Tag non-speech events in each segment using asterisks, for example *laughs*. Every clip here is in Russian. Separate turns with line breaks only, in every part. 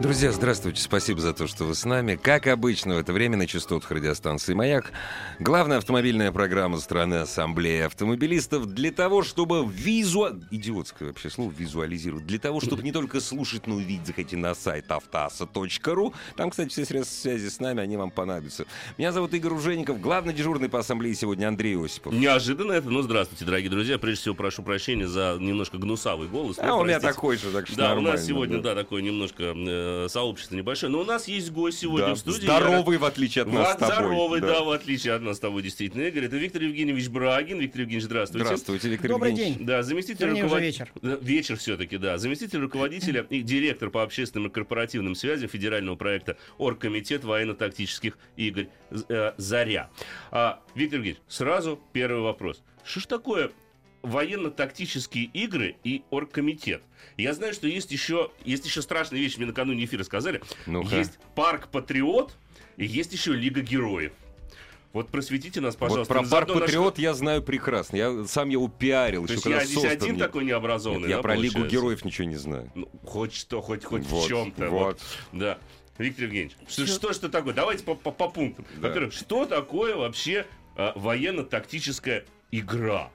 Друзья, здравствуйте. Спасибо за то, что вы с нами. Как обычно, в это время на частотах радиостанции «Маяк» главная автомобильная программа страны Ассамблеи автомобилистов для того, чтобы визу... Идиотское вообще слово визуализировать. Для того, чтобы не только слушать, но и видеть, заходите на сайт автоаса.ру. Там, кстати, все средства связи с нами, они вам понадобятся. Меня зовут Игорь Ужеников, главный дежурный по Ассамблее сегодня Андрей Осипов.
Неожиданно это, ну здравствуйте, дорогие друзья. Прежде всего прошу прощения за немножко гнусавый голос.
А у меня
простите.
такой же, так что
Да, у нас сегодня, да, такое немножко э, сообщество небольшое. Но у нас есть гость сегодня
Да,
в студии.
Здоровый, в отличие от
Я-
нас с тобой.
Здоровый,
Да.
да. в отличие от нас с тобой, действительно, Игорь. Это Виктор Евгеньевич Брагин. Виктор Евгеньевич, здравствуйте.
Здравствуйте, Виктор
Добрый
Евгеньевич.
день.
Да, заместитель руководителя... Вечер все-таки, да. Заместитель руководителя и директор по общественным и корпоративным связям федерального проекта Оргкомитет военно-тактических игр э, «Заря». А, Виктор Евгеньевич, сразу первый вопрос. Что ж такое военно-тактические игры и оргкомитет? Я знаю, что есть еще, есть еще страшные вещи, мне накануне эфира сказали.
Ну-ка.
Есть парк Патриот и есть еще Лига Героев. Вот просветите нас,
Вот
пожалуйста.
про
Ну,
парк
заодно на
Патриот я знаю прекрасно. Я сам его пиарил
То
еще
есть
когда
я здесь
создан.
один такой необразованный,
нет, я
да,
про Лигу
получается?
Героев ничего не знаю.
Ну, хоть что, хоть, хоть
Вот,
в чем-то.
вот.
Да. Виктор Евгеньевич, что, что, что такое? Давайте по, по, по пунктам.
Да.
Во-первых, что такое вообще а, военно-тактическая игра?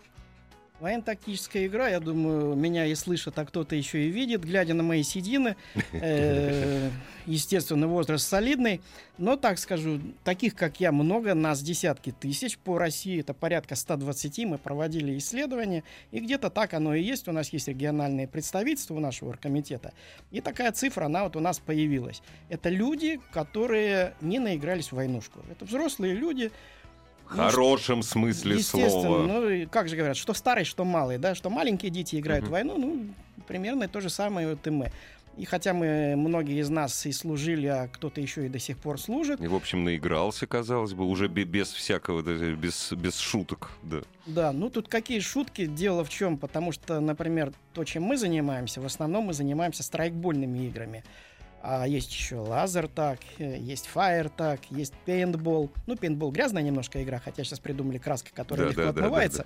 Военно-тактическая игра, я думаю, меня и слышит, а кто-то еще и видит, глядя на мои седины. *laughs* Э, Естественно, возраст солидный. Но, так скажу, таких, как я, много, нас десятки тысяч. По России это порядка 120. Мы проводили исследования. И где-то так оно и есть. У нас есть региональные представительства у нашего оргкомитета. И такая цифра, она вот у нас появилась. Это люди, которые не наигрались в войнушку. Это взрослые люди,
В хорошем смысле
Естественно,
слова.
ну как же говорят, что старый, что малый, да, что маленькие дети играют
Мгм.
в войну, ну, примерно то же самое вот и мы. И хотя мы, многие из нас и служили, а кто-то еще и до сих пор служит,
И, в общем, наигрался, казалось бы, уже бе- без всякого, без, без шуток. Да.
да, ну тут какие шутки, дело в чем, потому что, например, то, чем мы занимаемся, в основном мы занимаемся страйкбольными играми. А есть еще лазер так, есть фаер так, есть пейнтбол. Ну, пейнтбол грязная немножко игра, хотя сейчас придумали краска, которая
Да,
легко
да, да, да,
отмывается.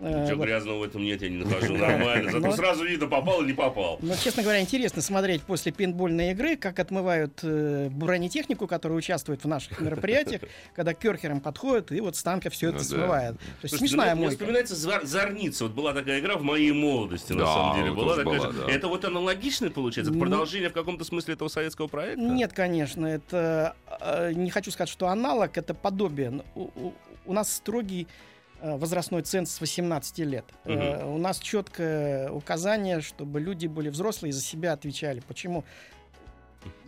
Э,
Ничего
вот.
грязного в этом нет, я не *laughs* нахожу. Нормально. Зато
Ну,
сразу видно, попал или не попал.
Но, честно говоря, интересно смотреть после пейнтбольной игры, как отмывают э, бронетехнику, которая участвует в наших мероприятиях, *laughs* когда к керхерам подходят и вот с танка все это
Ну да.
смывает. То есть
Слушайте,
смешная
ну, мне
мойка.
вспоминается Зар- Зорница. Вот была такая игра в моей молодости, на самом деле. Была
тоже
такая
была,
же.
да.
Это вот аналогичное получается? Это
Ну,
продолжение в каком-то смысле этого советского проекта?
Нет, конечно, это э, не хочу сказать, что аналог, это подобие. Но У, у- у нас строгий возрастной ценз с 18 лет. Э, у нас четкое указание, чтобы люди были взрослые и за себя отвечали. Почему?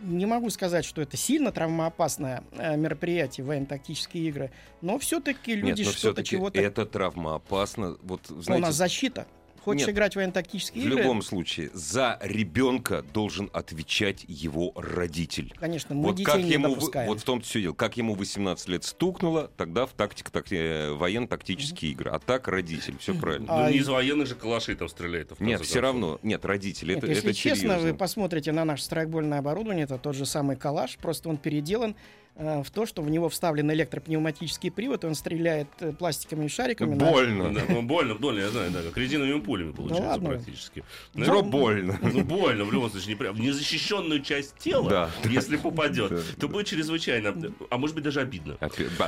Не могу сказать, что это сильно травмоопасное э, мероприятие, военно-тактические игры, но все-таки люди что-то чего-то...
это травмоопасно. Вот,
Ну, у
знаете,
нас защита. Хочешь
Нет.
играть в военно-тактические
в
игры?
любом случае, за ребенка должен отвечать его родитель.
Конечно, мы
вот
детей
как
не
ему,
допускаем.
вот в том все дело, как ему 18 лет стукнуло, тогда в тактик, так, э, военно-тактические игры. А так родитель, все правильно.
А,
Ну, не
и-
из военных же калашей там стреляет. в
Нет, все равно, нет, родитель,
Нет,
это,
если
это
честно,
серьезно.
вы посмотрите на наше страйкбольное оборудование, это тот же самый калаш, просто он переделан в то, что в него вставлен электропневматический привод, и он стреляет э, пластиковыми шариками. на-
Больно.
Да, ну, больно, больно, я знаю, да, как резиновыми пулями получается
ладно.
практически.
Дро больно. *laughs*
Ну, больно, в любом случае, не прям. В незащищенную часть тела,
Да.
если *laughs* попадет,
Да,
то будет чрезвычайно, а может быть даже обидно.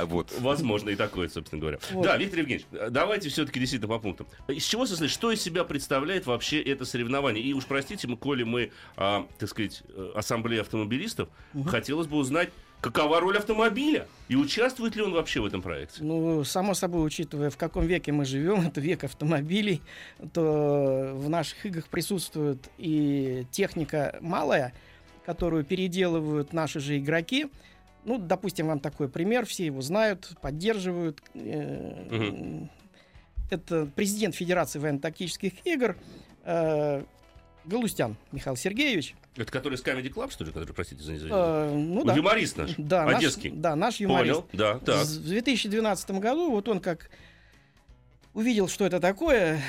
Вот.
Возможно, и такое, собственно говоря.
Вот.
Да, Виктор Евгеньевич, давайте все-таки действительно по пунктам. Из чего, состоит, что из себя представляет вообще это соревнование? И уж простите, мы, коли мы, а, так сказать, э, ассамблея автомобилистов, хотелось бы узнать, какова роль автомобиля и участвует ли он вообще в этом проекте?
Ну, само собой, учитывая, в каком веке мы живем, *laughs* это век автомобилей, то в наших играх присутствует и техника малая, которую переделывают наши же игроки. Ну, допустим, вам такой пример, все его знают, поддерживают. Э, Это президент Федерации военно-тактических игр. Э, Галустян Михаил Сергеевич.
Это который из Comedy Club, что ли, который, простите за неизвестность?
Э, ну да.
Юморист наш,
Да, наш-
одесский.
да, наш юморист.
Понял, да, так.
В 2012 году вот он как увидел, что это такое,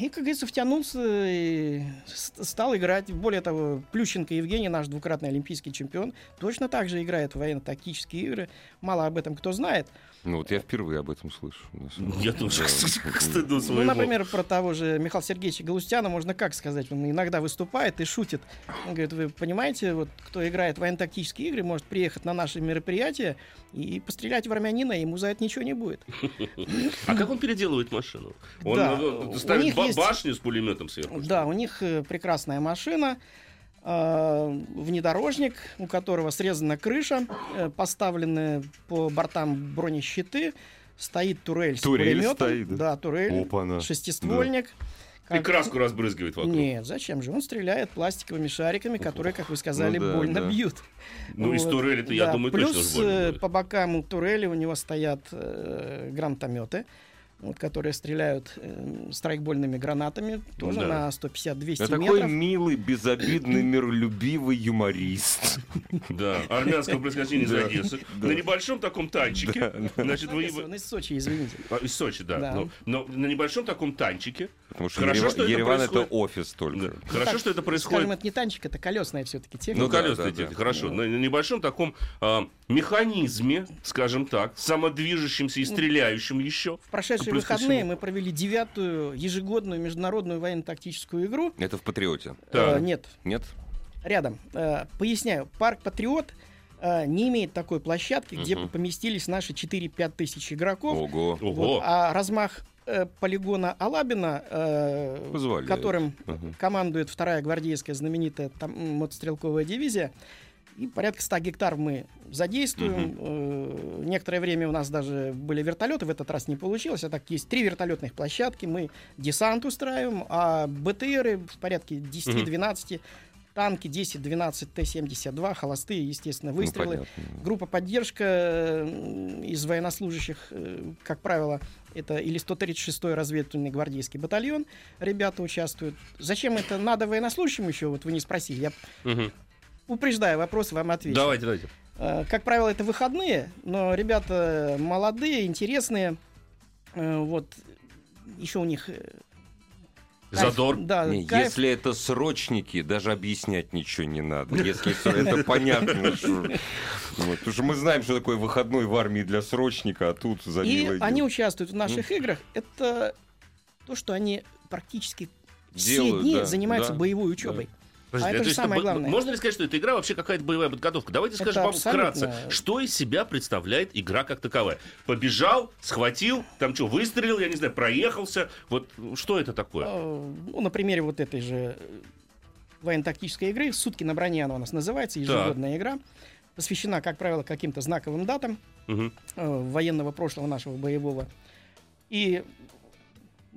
и, как говорится, втянулся и стал играть. Более того, Плющенко Евгений, наш двукратный олимпийский чемпион, точно так же играет в военно-тактические игры. Мало об этом кто знает.
Ну вот я впервые об этом слышу. на самом деле.
Я тоже к стыду
Ну,
своему.
например, про того же Михаила Сергеевича Галустяна можно как сказать? Он иногда выступает и шутит. Он говорит, вы понимаете, вот кто играет в военно-тактические игры, может приехать на наши мероприятия и пострелять в армянина, и ему за это ничего не будет.
А как он переделывает машину? Он э,
у
ставит башню с пулеметом сверху.
Да, у них э, прекрасная машина, э, внедорожник, у которого срезана крыша, э, поставлены по бортам бронещиты, стоит турель с
Турель
пулеметом.
стоит, да?
Да, турель,
Опа-на.
шестиствольник.
И
Как-
краску разбрызгивает вокруг.
Нет, зачем же? Он стреляет пластиковыми шариками, которые, как вы сказали,
Ну да,
больно
да.
бьют.
Ну, из
Вот.
турели-то, я
Да,
думаю,
Плюс
точно больно
э,
будет.
по бокам турели у него стоят э, гранатометы, вот, которые стреляют э, страйкбольными гранатами, тоже
Да.
на 150-200
Я такой
метров.
милый, безобидный, *clears throat* миролюбивый юморист.
Да, армянского происхождения из Одессы. На небольшом таком танчике. Значит, вы...
Он из Сочи, извините.
А, Из Сочи, да.
Да.
Но, на небольшом таком танчике.
Потому что Ереван это офис только.
Хорошо, что это
Скажем,
происходит.
это не танчик, это колесная все-таки техника.
Ну,
Ну
колесная техника, хорошо. На, небольшом таком а, механизме, скажем так, самодвижущемся и
Ну,
стреляющем еще.
В прошедшие выходные
всему.
мы провели девятую ежегодную международную военно-тактическую игру.
Это в Патриоте.
Так.
Э, нет,
Нет?
рядом. Э, поясняю, парк Патриот э, не имеет такой площадки, где бы поместились наши 4-5 тысяч игроков.
Ого.
Ого.
Вот, а размах э, полигона Алабина, э,
Позволяет.
которым
Ага.
командует вторая гвардейская знаменитая там, мотострелковая дивизия, и порядка 100 гектар мы задействуем. Э, некоторое время у нас даже были вертолеты, в этот раз не получилось. А так есть три вертолетных площадки, мы десант устраиваем, а БТРы в порядке 10-12, танки 10-12 Т-72, холостые, естественно,
Ну,
выстрелы.
понятно.
Группа поддержка из военнослужащих, э, как правило, это или 136-й разведывательный гвардейский батальон. Ребята участвуют. Зачем это надо военнослужащим еще? Вот вы не спросили. Я
Мгм.
Упреждая вопрос, вам отвечу.
Давайте, давайте.
Э, Как правило, это выходные, но ребята молодые, интересные. Э, Вот еще у них э, кайф-
Задор.
Да,
Не,
кайф.
если это срочники, даже объяснять ничего не надо. Если всё это *laughs* понятно. вот, Потому что мы знаем, что такое выходной в армии для срочника, а тут за
И они участвуют в наших играх. Это то, что они практически все дни занимаются боевой учебой.
Подождите,
А это
то
же самое
бо-
главное.
Можно ли сказать, что эта игра вообще какая-то боевая подготовка? Давайте
Это
скажем вам
абсолютно.
вкратце, что из себя представляет игра как таковая. Побежал, схватил, там что, выстрелил, я не знаю, проехался. Вот что это такое?
Э, Ну, на примере вот этой же э, военно-тактической игры «Сутки на броне» она у нас называется, ежегодная игра. Посвящена, как правило, каким-то знаковым датам э, военного прошлого нашего боевого. И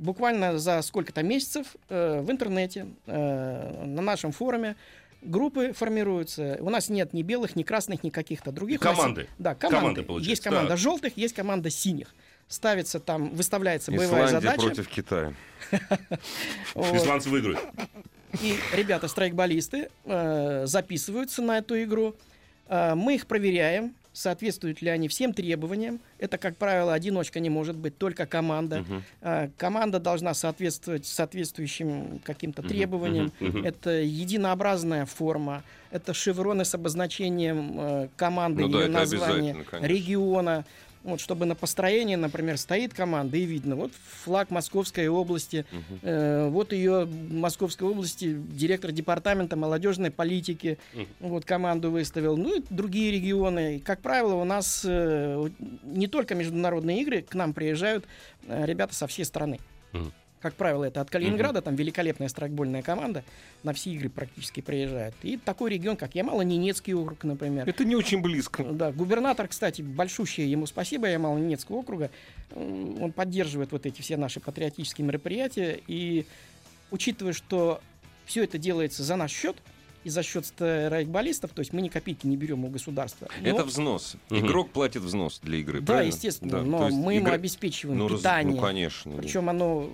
буквально за сколько-то месяцев э, в интернете, э, на нашем форуме группы формируются. У нас нет ни белых, ни красных, ни каких-то других. Нас
Команды.
есть- Да, команды.
Команды, получается,
есть команда
так.
желтых, есть команда синих. Ставится там, выставляется боевая
Исландия
задача.
против Китая. *laughs*
Исландцы выиграют.
И ребята, страйкболисты, э, записываются на эту игру. Э, мы их проверяем, соответствуют ли они всем требованиям. Это, как правило, одиночка не может быть, только команда. Э, команда должна соответствовать соответствующим каким-то требованиям.
мгм.
Это единообразная форма, это шевроны с обозначением э, команды,
Ну да,
ее
это
названия, региона. Вот, чтобы на построении, например, стоит команда и видно, вот флаг Московской области, э, вот ее Московской области директор департамента молодежной политики, вот команду выставил, ну и другие регионы. И, как правило, у нас э, не только международные игры, к нам приезжают э, ребята со всей страны.
Мгм.
Как правило, это от Калининграда, там великолепная страйкбольная команда, на все игры практически приезжает. И такой регион, как Ямало-Ненецкий округ, например.
Это не очень близко.
Да, губернатор, кстати, большущий, ему спасибо, Ямало-Ненецкого округа. Он поддерживает вот эти все наши патриотические мероприятия. И учитывая, что все это делается за наш счет и за счет страйкболистов, то есть мы ни копейки не берем у государства. но-
Это взнос.
Мгм.
Игрок платит взнос для игры,
да,
правильно?
естественно,
Да,
но мы ему
игра-
обеспечиваем
ну, раз-
питание.
Ну, конечно.
Причем оно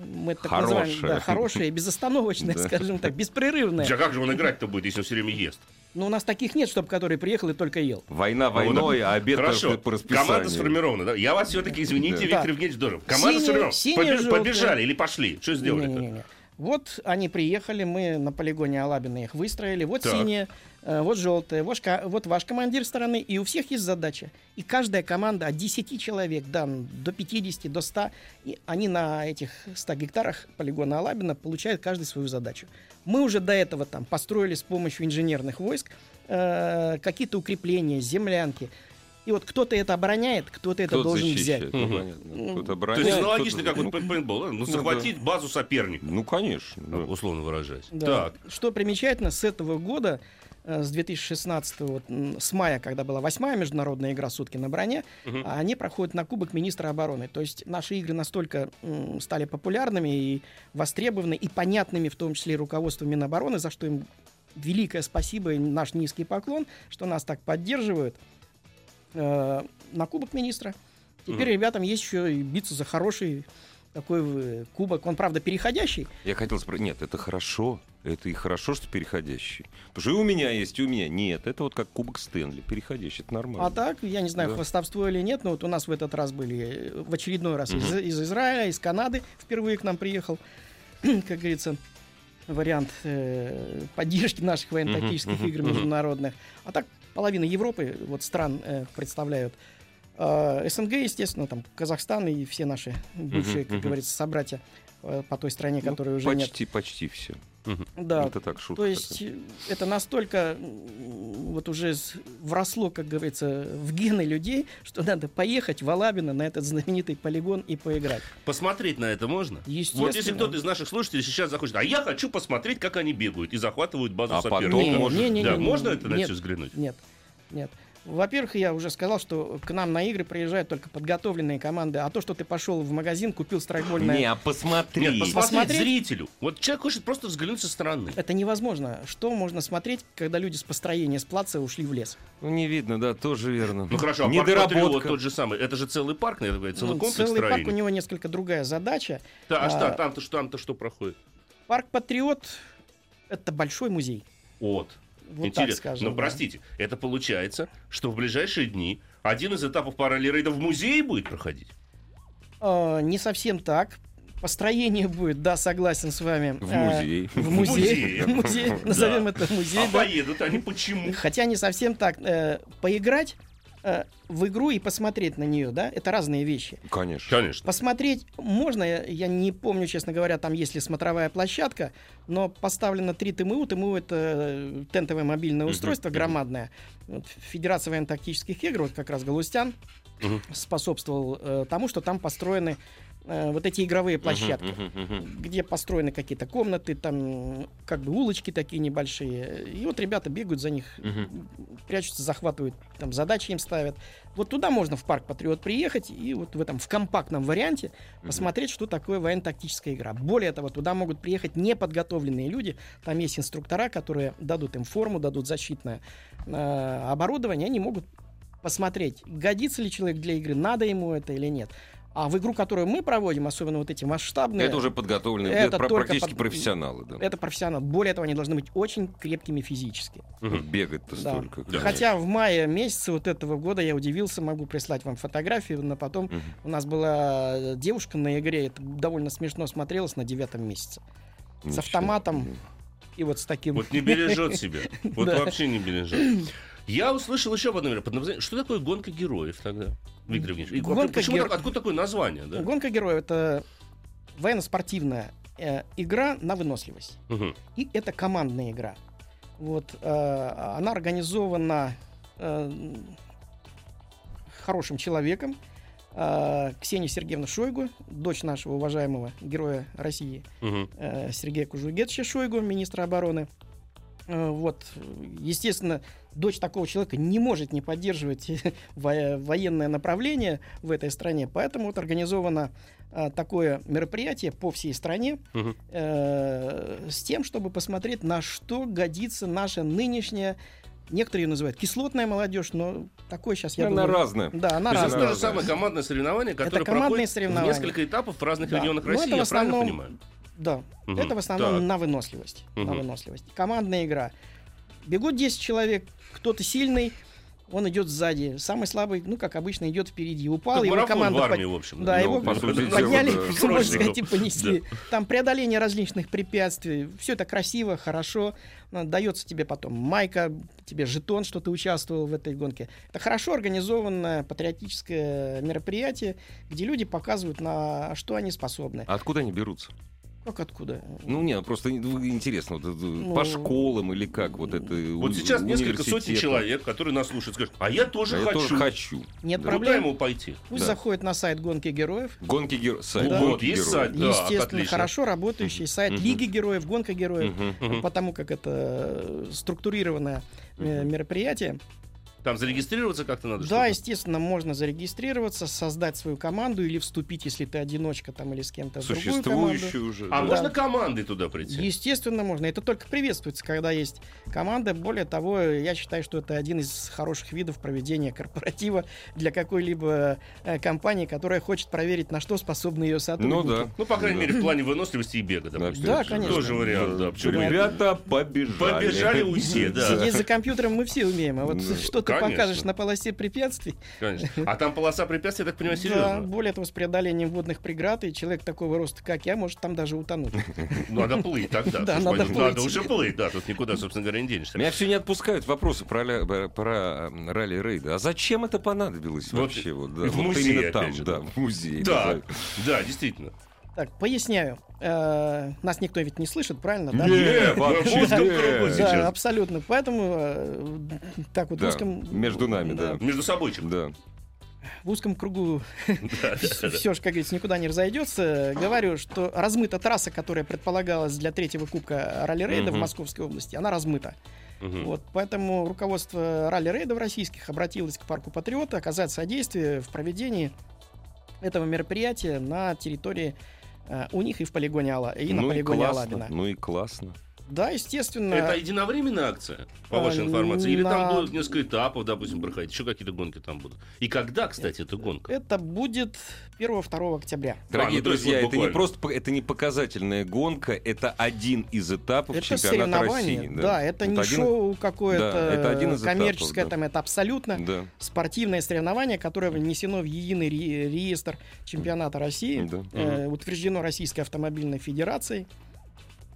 Мы это так
Хорошая.
называем, да, хорошая, безостановочная, *laughs* *laughs*
Да.
скажем так, беспрерывная.
А как же он играть-то будет, если он все время ест?
Но у нас таких нет, чтобы который приехал и только ел.
Война войной, а обед
Хорошо,
по, расписанию.
команда сформирована, да? Я вас все-таки, извините. Виктор
Так.
Евгеньевич Доров. Команда сформирована. Побежали или пошли? Что сделали-то?
Вот они приехали, мы на полигоне Алабина их выстроили. Вот
Так.
синяя, э, вот желтая, вот, вот ваш командир стороны. И у всех есть задача. И каждая команда от 10 человек, да, до 50, до 100, и они на этих 100 гектарах полигона Алабина получают каждый свою задачу. Мы уже до этого там построили с помощью инженерных войск э, какие-то укрепления, землянки. И вот кто-то это обороняет, кто-то это
Кто-то
должен
защищает,
взять.
ну.
Ну,
Кто-то
То
обороняет,
есть аналогично, как вот пей- пейнтбол, ну, захватить базу соперника,
Ну, конечно.
условно выражаясь. Так,
Что примечательно, с этого года, э, с 2016, вот, с мая, когда была восьмая международная игра «Сутки на броне», а они проходят на Кубок Министра обороны. То есть наши игры настолько м, стали популярными и востребованы, и понятными, в том числе и руководству Минобороны, за что им великое спасибо и наш низкий поклон, что нас так поддерживают. Э, на Кубок Министра. Теперь
Мгм.
ребятам есть еще и биться за хороший такой э, кубок. Он, правда, переходящий,
Я хотел спросить, нет, это хорошо. Это и хорошо, что переходящий. Потому что и у меня есть, и у меня нет. Это вот как кубок Стэнли, переходящий, это нормально.
А так, я не знаю,
Да.
хвостовство или нет, но вот у нас в этот раз были, э, в очередной раз из,
Мгм.
из Израиля, из Канады впервые к нам приехал, *clears throat* как говорится, вариант э, поддержки наших военно-тактических
Мгм,
игр международных. А так, половина Европы, вот стран э, представляют. А, СНГ, естественно, там Казахстан и все наши бывшие, как
мгм.
говорится, собратья э, по той стране,
Ну,
которой уже нет.
почти, почти все.
Да,
Это так шутка.
то есть
такая.
это настолько вот уже вросло, как говорится, в гены людей, что надо поехать в Алабино на этот знаменитый полигон и поиграть.
посмотреть на это можно?
Естественно.
Вот если кто-то из наших слушателей сейчас захочет, а я хочу посмотреть, как они бегают и захватывают базу
А потом
соперника.
Не,
можно-
не, не,
Да,
не, не,
можно
не,
это на
нет,
все взглянуть?
Нет, нет. Во-первых, я уже сказал, что к нам на игры приезжают только подготовленные команды, а то, что ты пошел в магазин, купил страйкбольное...
Не, а посмотри.
Нет, посмотреть, зрителю. Вот человек хочет просто взглянуть со стороны.
Это невозможно. Что можно смотреть, когда люди с построения с плаца ушли в лес?
Ну, не видно, да, тоже верно.
Ну хорошо, а парк Патриот
Недоработка.
тот же самый. Это же целый парк, наверное, говорит, целый
Ну,
комплекс
целый парк,
строений.
у него несколько другая задача.
Да, а,
а,
что, там-то, что, там-то что проходит?
Парк Патриот — это большой музей.
Вот.
Вот
Интересно.
так скажем.
Но
да.
простите, это получается, что в ближайшие дни один из этапов параллель-рейда в музее будет проходить?
А, не совсем так. Построение будет, да, согласен с вами.
В музей.
В
В
музей.
музее.
В музей. *laughs* Назовем это музей.
а поедут они почему?
Хотя не совсем так. Э, Поиграть э, в игру и посмотреть на нее, да, это разные вещи.
Конечно.
Конечно.
Посмотреть можно, я- я не помню, честно говоря, там есть ли смотровая площадка, но поставлено 3 ТМУ. ТМУ — это э, тентовое мобильное
Мгм,
устройство громадное. Вот Федерация военно-тактических игр, вот как раз Галустян,
Мгм.
способствовал э, тому, что там построены э, вот эти игровые площадки.
Мгм, мгм, мгм.
где построены какие-то комнаты, там как бы улочки такие небольшие. И вот ребята бегают за них,
Мгм.
прячутся, захватывают, там задачи им ставят. Вот туда можно в парк Патриот приехать и вот в этом в компактном варианте посмотреть, что такое военно-тактическая игра. Более того, туда могут приехать неподготовленные люди. Там есть инструктора, которые дадут им форму, дадут защитное э, оборудование. Они могут посмотреть, годится ли человек для игры, надо ему это или нет. А в игру, которую мы проводим, особенно вот эти масштабные,
Это уже подготовленные,
Это только
практически
под-
профессионалы, да.
это профессионал. Более того, они должны быть очень крепкими физически.
Бегать-то
Да.
столько.
Да.
Хотя в мае месяце вот этого года я удивился, могу прислать вам фотографию, но потом у нас была девушка на игре, это довольно смешно смотрелось на девятом месяце.
Ничего
автоматом.
себе.
И вот с таким...
Вот не бережет *laughs* себя. Вот вообще не бережет. Я услышал еще об одном. Что такое гонка героев тогда? Виктор Евгеньевич. И
Гонка
почему так- откуда такое название? Да?
Гонка героев — это военно-спортивная э, игра на выносливость.
Мгм.
И это командная игра. Вот, э, она организована э, хорошим человеком, э, Ксения Сергеевна Шойгу, дочь нашего уважаемого героя России э, Сергея Кужугетовича Шойгу, министра обороны. Э, Вот, естественно, дочь такого человека не может не поддерживать *laughs* во- военное направление в этой стране, поэтому вот организовано э, такое мероприятие по всей стране
Мгм.
э, с тем, чтобы посмотреть, на что годится наша нынешняя Некоторые ее называют кислотная молодежь, но такой сейчас я
Она
думаю...
разная.
Да, она
То есть это
разная.
то же самое командное соревнование, которое
командные
проходит
соревнования.
несколько этапов в разных
Да.
регионах
Ну,
России,
это в
я правильно
основном-
понимаю?
Да,
Мгм.
это в основном
Так.
на выносливость. На
Мгм.
выносливость. Командная игра. Бегут 10 человек, кто-то сильный, он идет сзади. Самый слабый, ну, как обычно, идет впереди. Упал, его команда...
в
под-
армии, в общем.
Да, его
по сути
подняли, *laughs*
да. *laughs*
можно сказать, и понесли. Там преодоление различных препятствий. Все это красиво, хорошо. Ну, Дается тебе потом майка, тебе жетон, что ты участвовал в этой гонке. Это хорошо организованное патриотическое мероприятие, где люди показывают, на что они способны.
А откуда они берутся?
Как откуда?
Ну, нет, просто ну, интересно, вот это, по школам или как вот это
Вот
у-
сейчас несколько сотен человек, которые нас слушают, скажут, а я тоже
А я
хочу.
тоже хочу.
Нет
Да.
Куда
проблем.
ему пойти?
Пусть
Да.
заходит на сайт гонки героев.
Гонки героев. Сайт.
Да.
Вот,
Гонки
есть
героев.
сайт, да,
Естественно,
отлично.
хорошо работающий сайт
Мгм.
Лиги героев, гонка героев.
Мгм.
Потому как это э, структурированное
Мгм.
мероприятие.
Там зарегистрироваться как-то надо?
Да,
что-то?
естественно, можно зарегистрироваться, создать свою команду или вступить, если ты одиночка там или с кем-то в другую команду.
Существующую уже.
А
да.
можно командой туда прийти?
Естественно, можно. Это только приветствуется, когда есть команда. Более того, я считаю, что это один из хороших видов проведения корпоратива для какой-либо э, компании, которая хочет проверить, на что способны ее сотрудники.
Ну да.
Ну, по крайней
Да.
мере, в плане выносливости и бега, допустим.
Да, конечно.
Тоже вариант, да.
Ребята побежали.
Побежали уйти, да.
Сидеть за компьютером мы все умеем, а вот *laughs* что ты
конечно.
покажешь на полосе препятствий,
Конечно. А там полоса препятствий, я так понимаю,
да,
серьезно.
более того, с преодолением водных преград, и человек такого роста, как я, может там даже утонуть. *laughs*
Надо плыть тогда.
Да, надо
Надо уже плыть, да, тут никуда, собственно говоря, не денешься.
Меня все не отпускают вопросы про, ля- про- про, э, ралли-рейды. А зачем это понадобилось вообще? Вот, да,
в
вот
музее,
именно там, да,
да.
в музее.
Да,
да.
да, действительно.
Так, поясняю. Э, Нас никто ведь не слышит, правильно? да?
Не,
Мы в узком
вообще.
Да,
сейчас.
абсолютно. Поэтому э, так вот в
Да,
узком...
между нами, да.
Между собой
Да.
В узком кругу *laughs*
Да, да, да.
все же, как говорится, никуда не разойдется. Говорю, что размыта трасса, которая предполагалась для третьего кубка ралли-рейда в. Московской области, она размыта.
Мгм.
Вот, поэтому руководство ралли-рейдов российских обратилось к парку Патриота оказать содействие в проведении этого мероприятия на территории у них и в полигоне Алла, и на
ну и
полигоне
классно,
Алабина.
ну и классно.
Да, естественно.
Это единовременная акция, по
А,
вашей информации? Или там
на-
будут несколько этапов, допустим, проходить? Еще какие-то гонки там будут? И когда, кстати, эта гонка?
Это будет 1-2 октября.
Дорогие
ну, то есть
друзья,
вот
это не просто это не показательная гонка, это один из этапов
Это
чемпионата
соревнование.
России.
Да, это не
один-
шоу какое-то
Да, это один из этапов,
коммерческое,
да.
там это абсолютно
Да,
спортивное соревнование, которое внесено в единый ре- реестр чемпионата России,
да.
э, утверждено Российской автомобильной федерацией.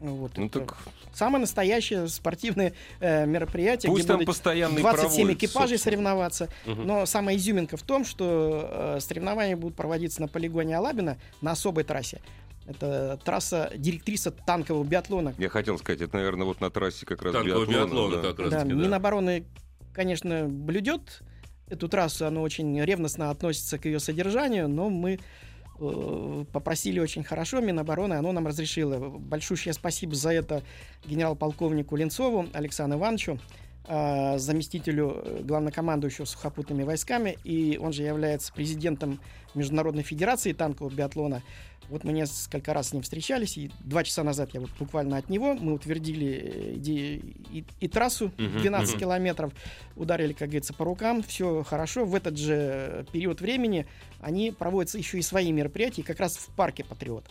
Вот,
Ну так
Самое настоящее спортивное э, мероприятие,
пусть
где
там
будут
постоянно и
27
проводят,
экипажей
собственно.
соревноваться.
Мгм.
Но самая изюминка в том, что э, соревнования будут проводиться на полигоне Алабина на особой трассе. Это трасса директриса танкового биатлона.
Я хотел сказать, это, наверное, вот на трассе как раз
Танкового
биатлона,
биатлона
да.
как раз
Да,
таки, да.
Минобороны, конечно, блюдет эту трассу, она очень ревностно относится к ее содержанию, но мы попросили очень хорошо Минобороны, оно нам разрешило. Большущее спасибо за это генерал-полковнику Ленцову Александру Ивановичу, э, заместителю э, главнокомандующего сухопутными войсками, и он же является президентом Международной Федерации танкового биатлона. Вот мы несколько раз с ним встречались, и два часа назад я вот буквально от него, мы утвердили э, иде- и, и трассу
Мгм,
12
мгм.
километров, ударили, как говорится, по рукам, все хорошо. В этот же период времени они проводятся еще и свои мероприятия, как раз в парке Патриот.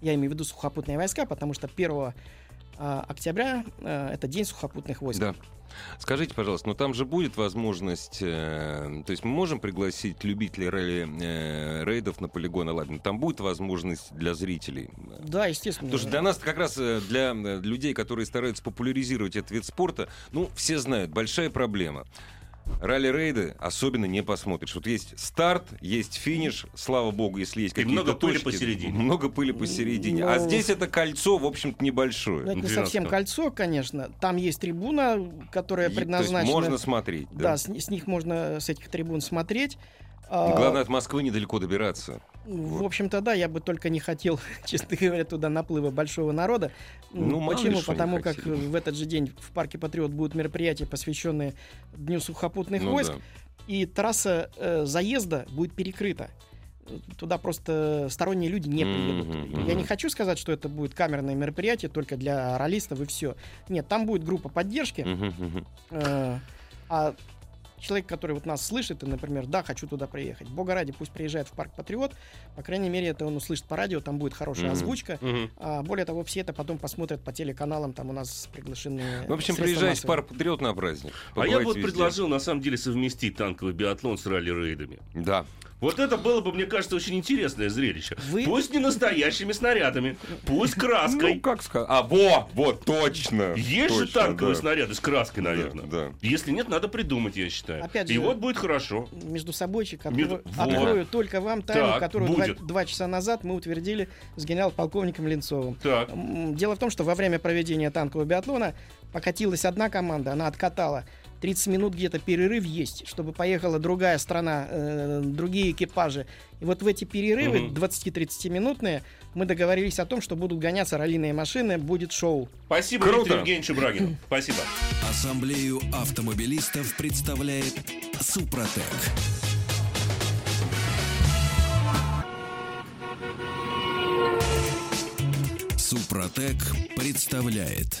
Я имею в виду сухопутные войска, потому что 1 а, октября а, это день сухопутных войск.
Да. Скажите, пожалуйста, ну там же будет возможность, э, то есть мы можем пригласить любителей ралли, э, рейдов на полигон Алабин? Там будет возможность для зрителей?
Да, естественно.
Потому что для нас как раз, э, для э, людей, которые стараются популяризировать этот вид спорта, ну, все знают, большая проблема. Ралли-рейды особенно не посмотришь. Вот есть старт, есть финиш, слава богу, если есть
И
какие-то
много пыли
точки,
посередине.
Много пыли посередине. А
Ну,
здесь это кольцо, в общем-то,
Ну,
небольшое.
это не
12
совсем кольцо, конечно. Там есть трибуна, которая
И- то есть
предназначена...
можно смотреть.
Да,
Да.
с, с них можно, с этих трибун смотреть. А,
Главное, от Москвы недалеко добираться.
В общем-то, да, я бы только не хотел, *laughs* честно говоря, туда наплыва большого народа.
Ну,
Почему? Потому как
хотели.
в этот же день в парке Патриот будут мероприятия, посвященные Дню сухопутных
Ну
войск,
да.
и трасса э, заезда будет перекрыта. туда просто сторонние люди не приедут.
Мгм,
Я не хочу сказать, что это будет камерное мероприятие только для ролистов и все. Нет, там будет группа поддержки.
Мгм.
Э, А человек, который вот нас слышит, и, например, да, хочу туда приехать. Бога ради, пусть приезжает в парк Патриот. По крайней мере, это он услышит по радио, там будет хорошая
Мгм.
озвучка.
Мгм.
А более того, все это потом посмотрят по телеканалам, там у нас приглашены.
В общем, приезжайте в парк Патриот на праздник.
А я
Побывайте
вот
везде.
предложил, на самом деле, совместить танковый биатлон с ралли-рейдами.
Да.
Вот это было бы, мне кажется, очень интересное зрелище.
Вы-
Пусть не настоящими снарядами, пусть краской.
Ну, как сказать? А, во, вот, точно.
Есть же
Точно,
танковые
да.
снаряды с краской, наверное.
Да, да.
Если нет, надо придумать, я считаю.
Опять
И
же-
вот будет хорошо.
между собойчик
Между-
открою,
Вот.
только вам тайну,
Так,
которую два,
будет.
два часа назад мы утвердили с генерал-полковником Ленцовым.
Так.
Дело в том, что во время проведения танкового биатлона покатилась одна команда, она откатала. 30 минут где-то перерыв есть, чтобы поехала другая страна, э, другие экипажи. И вот в эти перерывы,
Мгм.
20-30 минутные, мы договорились о том, что будут гоняться раллийные машины, будет шоу.
Спасибо
Круто.
Виктору Евгеньевичу Брагину. *clears throat* Спасибо.
Ассамблею автомобилистов представляет Супротек. Супротек представляет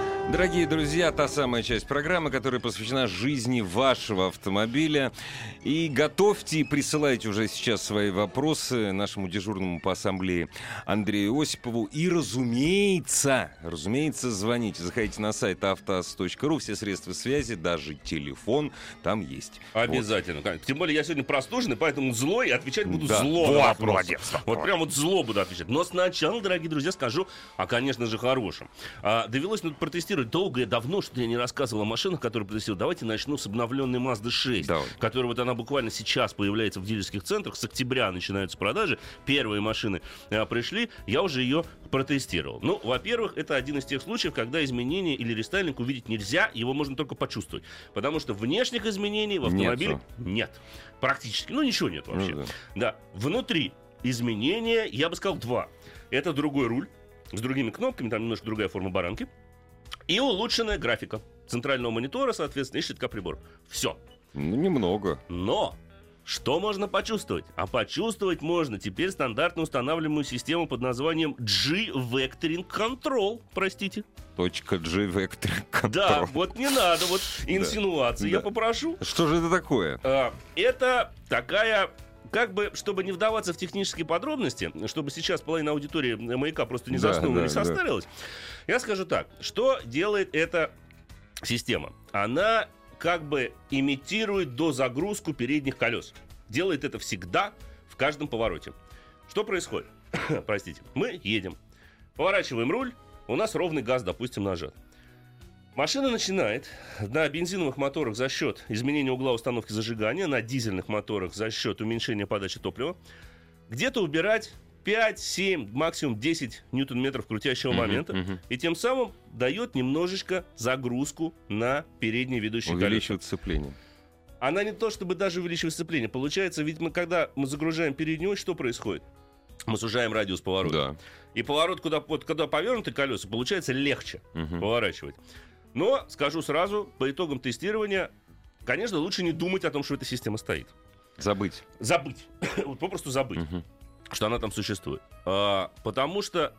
Дорогие друзья, та самая часть программы, которая посвящена жизни вашего автомобиля. И готовьте и присылайте уже сейчас свои вопросы нашему дежурному по ассамблее Андрею Осипову. И, разумеется, разумеется, звоните. Заходите на сайт автоаз.ру. Все средства связи, даже телефон там есть.
Обязательно. конечно. Тем более я сегодня простуженный, поэтому злой, и отвечать буду
Да.
зло
Вот,
на вопросы.
молодец.
Вот прям вот зло буду отвечать. Но сначала, дорогие друзья, скажу, а, конечно же, хорошим. А, довелось ну, протестировать долго и давно, что я не рассказывал о машинах, которые протестировал. Давайте начну с обновленной Mazda 6,
Давай.
которая вот она буквально сейчас появляется в дилерских центрах. С октября начинаются продажи. Первые машины а, пришли, я уже ее протестировал. Ну, во-первых, это один из тех случаев, когда изменения или рестайлинг увидеть нельзя, его можно только почувствовать. Потому что внешних изменений в автомобиле
Нету.
нет. Практически. Ну, ничего нет вообще.
Ну да.
Да, внутри изменения, я бы сказал, два. Это другой руль с другими кнопками, там немножко другая форма баранки. И улучшенная графика центрального монитора, соответственно, и щитка прибор. Все.
Ну, немного.
Но что можно почувствовать? А почувствовать можно теперь стандартно устанавливаемую систему под названием G-Vectoring Control, простите.
Точка G Vector
Да,
Control.
вот не надо, вот *laughs* инсинуации, я
Да.
попрошу.
Что же это такое?
А, Это такая как бы, чтобы не вдаваться в технические подробности, чтобы сейчас половина аудитории маяка просто не
Да,
заснула,
да,
не
да.
состарилась, я скажу так, что делает эта система? Она как бы имитирует дозагрузку передних колес. Делает это всегда, в каждом повороте. Что происходит? *coughs* Простите. Мы едем, поворачиваем руль, у нас ровный газ, допустим, нажат. Машина начинает на бензиновых моторах за счет изменения угла установки зажигания, на дизельных моторах за счет уменьшения подачи топлива, где-то убирать 5, 7, максимум 10 ньютон-метров крутящего
Мгм,
момента,
мгм.
и тем самым дает немножечко загрузку на передние ведущие колеса.
Увеличивает сцепление.
Она не то чтобы даже увеличивает сцепление. Получается, ведь мы когда мы загружаем переднюю что происходит? Мы сужаем радиус поворота.
Да.
И поворот, куда, вот, когда повернуты колеса, получается легче
Мгм.
поворачивать. Но, скажу сразу, по итогам тестирования, конечно, лучше не думать о том, что эта система стоит.
Забыть.
Забыть. *laughs* вот попросту забыть,
Мгм.
что она там существует. А, потому что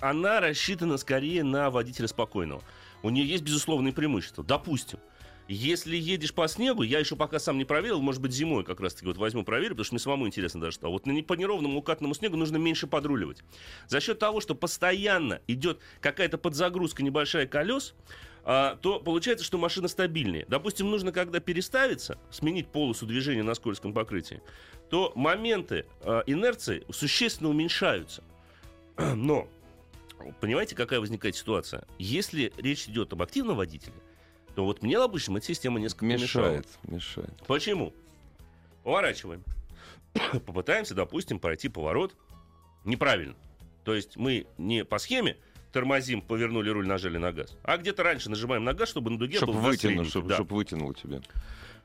она рассчитана скорее на водителя спокойного. У нее есть безусловные преимущества. Допустим, если едешь по снегу, я еще пока сам не проверил, может быть, зимой как раз-таки вот возьму проверю, потому что мне самому интересно даже стало. Вот по неровному укатанному снегу нужно меньше подруливать. За счет того, что постоянно идет какая-то подзагрузка небольшая колес, то получается, что машина стабильнее. Допустим, нужно, когда переставиться, сменить полосу движения на скользком покрытии, то моменты а, инерции существенно уменьшаются. *clears throat* Но, понимаете, какая возникает ситуация? Если речь идет об активном водителе, то вот мне, допустим, эта система несколько мешала.
Мешает, мешает.
Почему? Поворачиваем. *clears throat* Попытаемся, допустим, пройти поворот неправильно. То есть мы не по схеме тормозим, повернули руль, нажали на газ, а где-то раньше нажимаем на газ, чтобы на дуге
Чтобы
был
вытянул, чтобы,
Да.
вытянул тебя.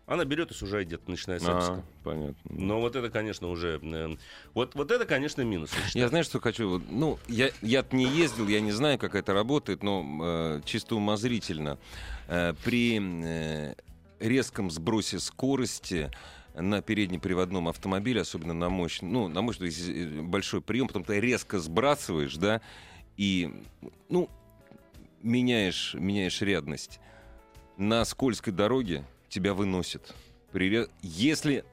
она берет и сужает где-то, начиная с.
А, понятно.
Но вот это, конечно, уже... э, вот, вот это, конечно, минус. я.
Я знаешь, что хочу? Ну, я, я не ездил, я не знаю, как это работает, но э, чисто умозрительно. Э, при э, резком сбросе скорости на переднеприводном автомобиле, особенно на мощном, ну, на если э, большой прием, потом ты резко сбрасываешь, да, и, ну, меняешь, меняешь рядность. На скользкой дороге тебя выносит. При ре- Если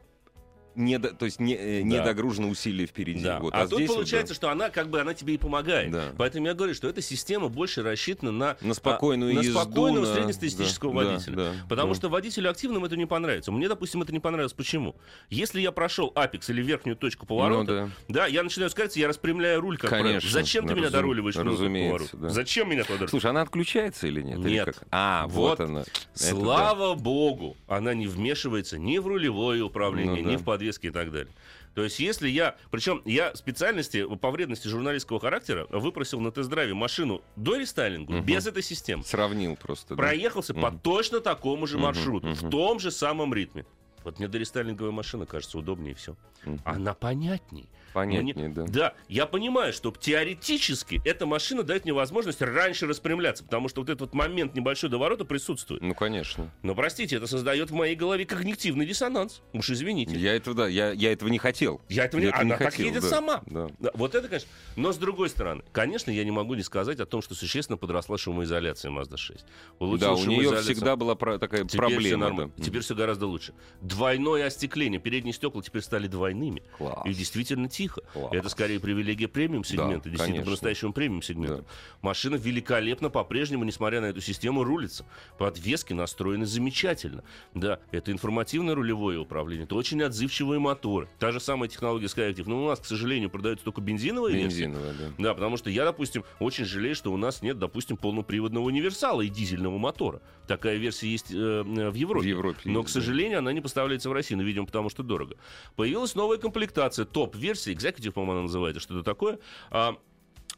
не, то есть не, э, не
Да.
догружено усилие впереди.
Да.
Вот.
А, тут
здесь вот,
получается,
да.
что она как бы она тебе и помогает.
Да.
Поэтому я говорю, что эта система больше рассчитана на,
На спокойную
а, на
езду,
спокойного
на-
среднестатистического
да,
водителя.
да,
Потому
да.
что водителю активным это не понравится. Мне, допустим, это не понравилось. Почему? Если я прошел апекс или верхнюю точку поворота,
Ну да.
да, я начинаю скориться, я распрямляю руль, как правило.
Конечно.
Зачем ты
Ну,
меня доруливаешь
разумеется,
поворот?
да.
Зачем меня туда
Слушай, она отключается или нет? Или
Нет.
как? А, вот,
Вот.
она. Это
Слава богу, она не вмешивается ни в рулевое управление,
Ну
ни
да.
в подвески и так далее. То есть, если я... Причем я специальности по вредности журналистского характера выпросил на тест-драйве машину до рестайлингу
Мгм.
без этой системы.
да. Сравнил просто. да.
Проехался по
Мгм.
точно такому же маршруту, в
мгм.
том же самом ритме. Вот мне дорестайлинговая машина кажется удобнее все.
Мгм.
Она понятней.
Понятнее,
Мне-
да.
Да, я понимаю, что теоретически эта машина дает мне возможность раньше распрямляться, потому что вот этот вот момент небольшой до ворота присутствует.
Ну, конечно.
Но простите, это создает в моей голове когнитивный диссонанс. Уж извините.
Я этого, да, я, я этого не хотел.
Я этого не...
Я не
Она так
хотел,
едет
да,
сама.
да.
Да, вот это, конечно. Но с другой стороны, конечно, я не могу не сказать о том, что существенно подросла шумоизоляция Mazda 6.
Да,
Улучшилась
у нее всегда была про- такая
Теперь все
проблема.
нормально.
да.
Теперь все гораздо лучше. Двойное остекление. Передние стекла теперь стали двойными.
Класс.
И действительно тихо.
Класс.
Это скорее привилегия премиум сегмента,
Да,
действительно по-настоящему премиум сегмента.
Да.
Машина великолепно по-прежнему, несмотря на эту систему, рулится. Подвески настроены замечательно. Да, это информативное рулевое управление, это очень отзывчивые моторы. Та же самая технология Skyactiv. Но у нас, к сожалению, продаются только бензиновые версии.
Бензиновая, да.
Да, потому что я, допустим, очень жалею, что у нас нет, допустим, полноприводного универсала и дизельного мотора. Такая версия есть э, э, в Европе.
В Европе
Но,
есть,
к
да.
сожалению, она не поставляется в Россию, ну, видимо, потому что дорого. Появилась новая комплектация, топ-версия, Executive, по-моему, она называется, что-то такое. А,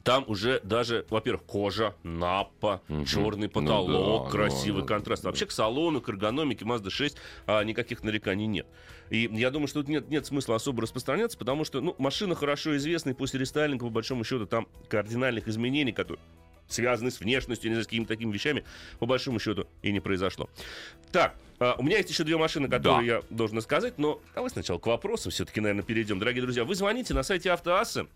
там уже даже, во-первых, кожа, напа,
Мгм.
черный
Ну
потолок,
да,
красивый
да,
контраст.
да.
Вообще к салону, к эргономике Mazda 6 а, никаких нареканий нет. И я думаю, что тут нет, нет смысла особо распространяться, потому что ну, машина хорошо известна, и после рестайлинга, по большому счету, там кардинальных изменений, которые связаны с внешностью, не с какими-то такими вещами, по большому счету, и не произошло. Так, а, у меня есть еще две машины, которые я должен сказать, но давай сначала к вопросам все-таки, наверное, перейдем. Дорогие друзья, вы звоните на сайте Автоассы,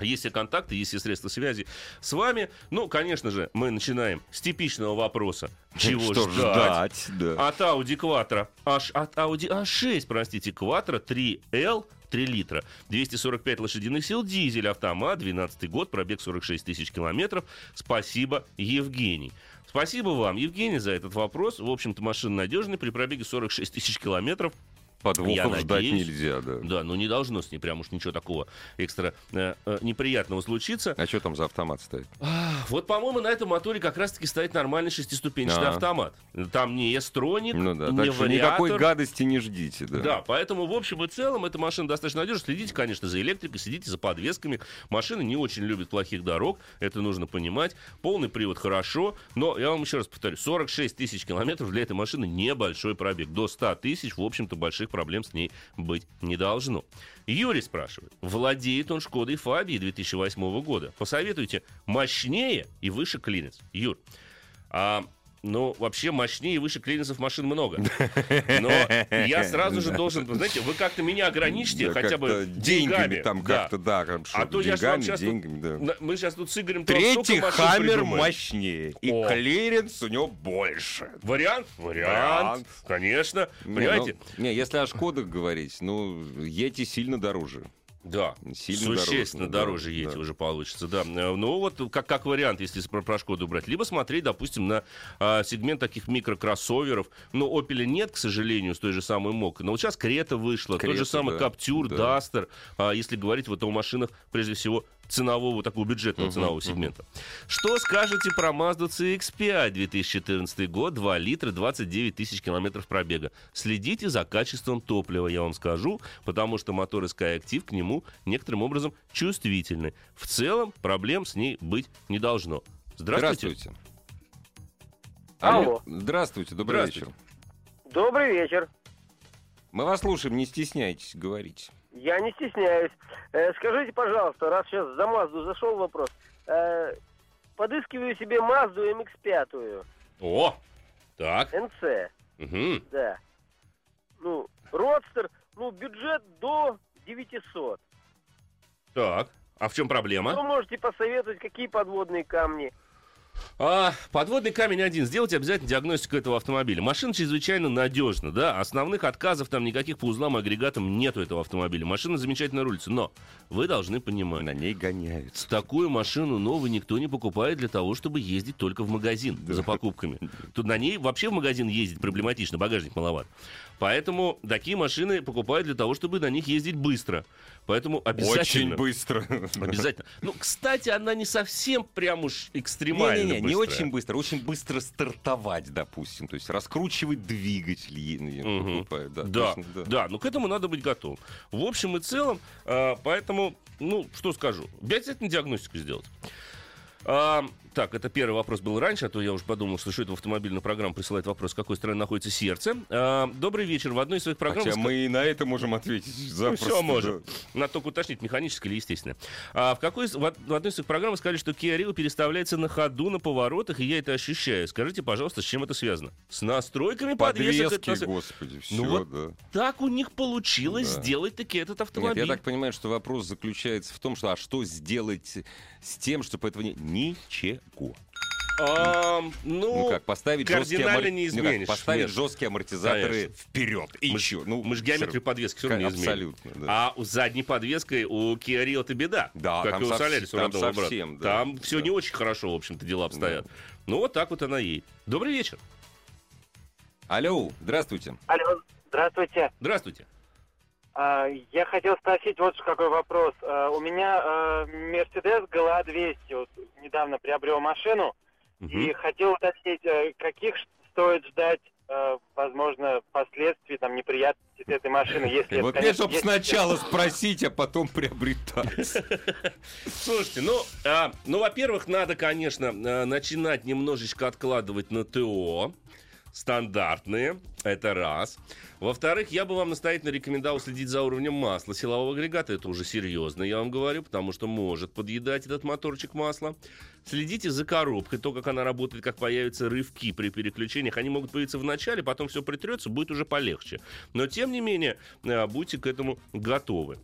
есть все контакты, есть все средства связи с вами. Ну, конечно же, мы начинаем с типичного вопроса. *laughs* Чего
Что
ждать?
ждать? Да.
От Audi Quattro, аж от Audi A6, простите, Quattro 3L 3 литра, 245 лошадиных сил, дизель, автомат, 12 год, пробег 46 тысяч километров. Спасибо, Евгений. Спасибо вам, Евгений, за этот вопрос. В общем-то, машина надежная. При пробеге 46 тысяч километров
Подвохов
я
ждать
надеюсь.
нельзя, да.
да, ну не должно с ней прям уж ничего такого экстра э, э, неприятного случиться.
А что там за автомат стоит?
А, Вот, по-моему, на этом моторе как раз-таки стоит нормальный шестиступенчатый
А.
автомат. Там не эстроник,
Ну да,
не
что никакой
вариатор.
гадости не ждите, да.
Да, поэтому в общем и целом эта машина достаточно надежна. Следите, конечно, за электрикой, следите за подвесками. Машина не очень любит плохих дорог, это нужно понимать. Полный привод хорошо, но я вам еще раз повторю, 46 тысяч километров для этой машины небольшой пробег. До 100 тысяч, в общем-то, больших проблем с ней быть не должно. Юрий спрашивает, владеет он Шкодой Фабии 2008 года? Посоветуйте мощнее и выше клиренс. Юр, а, ну, вообще мощнее и выше клиренсов машин много. *laughs* Но я сразу же должен, знаете, вы как-то меня ограничьте
Да,
хотя бы
деньгами там
Да.
как-то, да, как
А то я ж вам
деньгами,
тут-
деньгами, да.
Мы сейчас тут с Игорем
Третий Хаммер мощнее, и
О.
клиренс у него больше.
Вариант? Вариант.
Вариант.
Конечно.
Не,
Понимаете?
ну, не, если о Шкодах говорить, ну, эти сильно дороже.
Да.
Сильно
Существенно
дороже,
дороже едете
да.
уже получится, да. Э, Ну вот как, как вариант, если про, про Шкоду брать. Либо смотреть, допустим, на а, сегмент таких микрокроссоверов. Но Opel нет, к сожалению, с той же самой Моккой. Но вот сейчас Крета вышла, тот
Крета,
же самый
да,
Каптюр,
да.
Дастер. А, если говорить вот о машинах, прежде всего, ценового, такого бюджетного ценового сегмента. Что скажете про Mazda CX-5 2014 год, 2 литра, 29 тысяч километров пробега? Следите за качеством топлива, я вам скажу, потому что моторы Skyactiv к нему некоторым образом чувствительны. В целом проблем с ней быть не должно. Здравствуйте.
Здравствуйте.
Алло.
Здравствуйте, добрый
Здравствуйте.
вечер.
Добрый вечер.
Мы вас слушаем, не стесняйтесь, говорить.
Я не стесняюсь. Э, скажите, пожалуйста, раз сейчас за Мазду зашел вопрос. Э, подыскиваю себе Мазду MX-5,
О, так.
НЦ,
Мгм.
да. Ну, Родстер, ну, бюджет до 900.
Так. А в чем проблема?
Что можете посоветовать, какие подводные камни?
А, подводный камень один. Сделайте обязательно диагностику этого автомобиля. Машина чрезвычайно надежна, да. Основных отказов там никаких по узлам и агрегатам нету этого автомобиля. Машина замечательно рулится. Но вы должны понимать,
На ней гоняются.
такую машину новую никто не покупает для того, чтобы ездить только в магазин за покупками. *laughs* Тут на ней вообще в магазин ездить проблематично, багажник маловат. Поэтому такие машины покупают для того, чтобы на них ездить быстро. Поэтому обязательно...
Очень быстро. *laughs*
Обязательно. Ну, кстати, она не совсем прям уж экстремально
Не-не-не, не
быстрая.
очень быстро. Очень быстро стартовать, допустим. То есть раскручивать двигатель покупают, Да,
Да,
точно,
да, ну к этому надо быть готовым. В общем и целом, а, поэтому, ну, что скажу, обязательно диагностику сделать. Так, это первый вопрос был раньше, а то я уже подумал, что что это в автомобильную программу присылает вопрос, в какой стране находится сердце. А, добрый вечер. В одной из своих программ...
Хотя
вы
мы и на это можем ответить запросто.
все можем. Надо только уточнить, механически или естественно. А в, какой, в, од- в одной из своих программ вы сказали, что Kia Rio переставляется на ходу, на поворотах, и я это ощущаю. Скажите, пожалуйста, с чем это связано? С настройками подвесок?
Подвески,
это-
господи, все,
Ну вот
да.
Так у них получилось
Да.
сделать таки этот
Нет,
автомобиль.
я так понимаю, что вопрос заключается в том, что а что сделать с тем, чтобы этого не... Ничего.
А, ну,
Ну, как, поставить жесткие, амор-
не
ну как, поставить
нет.
жесткие амортизаторы
Конечно.
вперед. И
мы,
еще. Ну,
мы же геометрию подвески все равно не изменим.
Абсолютно, да.
А у задней подвеской у Kia Rio это беда.
Да,
как
там
и у
совс-
Солярис, у
там
брата.
совсем, да,
Там все
да.
не очень хорошо, в общем-то, дела обстоят. Ну, вот так вот она и. Добрый вечер.
Алло, здравствуйте.
Алло, здравствуйте.
Здравствуйте.
А, я хотел спросить вот какой вопрос. А, у меня а, Mercedes GLA 200. Вот недавно приобрел машину.
Мгм.
И хотел уточнить, э, каких стоит ждать, возможно, последствий, там, неприятностей с этой машины, если...
Вот мне,
конечно,
чтобы сначала спросить, а потом приобретать. *laughs*
Слушайте, ну, а, ну, во-первых, надо, конечно, а, начинать немножечко откладывать на ТО. Стандартные, это раз. Во-вторых, я бы вам настоятельно рекомендовал следить за уровнем масла силового агрегата. Это уже серьезно, я вам говорю, потому что может подъедать этот моторчик масла. Следите за коробкой, то, как она работает, как появятся рывки при переключениях. Они могут появиться в начале, потом все притрется, будет уже полегче. Но, тем не менее, а, будьте к этому готовы.